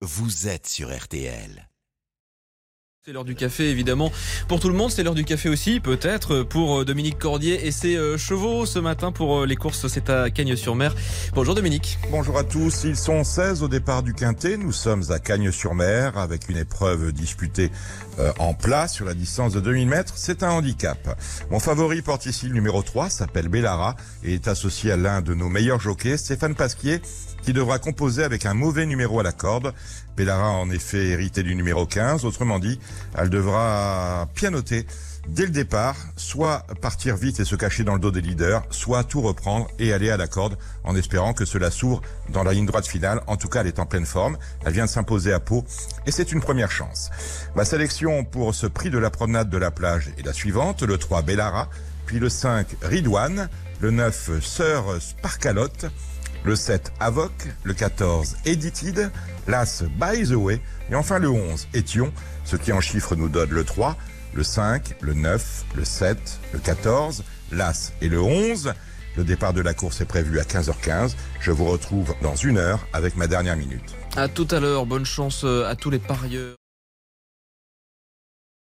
vous êtes sur RTL. C'est l'heure du café évidemment pour tout le monde, c'est l'heure du café aussi peut-être pour euh, Dominique Cordier et ses euh, chevaux ce matin pour euh, les courses, c'est à Cagnes-sur-Mer. Bonjour Dominique. Bonjour à tous, ils sont 16 au départ du Quintet, nous sommes à Cagnes-sur-Mer avec une épreuve disputée en plat sur la distance de 2000 mètres, c'est un handicap. Mon favori porte ici le numéro 3, s'appelle Bellara et est associé à l'un de nos meilleurs jockeys, Stéphane Pasquier, qui devra composer avec un mauvais numéro à la corde. Bellara en effet hérité du numéro 15, autrement dit, elle devra pianoter dès le départ, soit partir vite et se cacher dans le dos des leaders, soit tout reprendre et aller à la corde en espérant que cela s'ouvre dans la ligne droite finale. En tout cas, elle est en pleine forme. Elle vient de s'imposer à Pau et c'est une première chance. Ma sélection pour ce prix de la promenade de la plage est la suivante. Le 3 Bellara, puis le 5 Ridwan, le 9 Sœur Sparkalotte, le 7 Avoc, le 14 Edited, l'As By the Way, et enfin le 11 Étion, ce qui en chiffres nous donne le 3, le 5, le 9, le 7, le 14, l'As et le 11. Le départ de la course est prévu à 15h15. Je vous retrouve dans une heure avec ma dernière minute. À tout à l'heure, bonne chance euh, à tous les parieurs.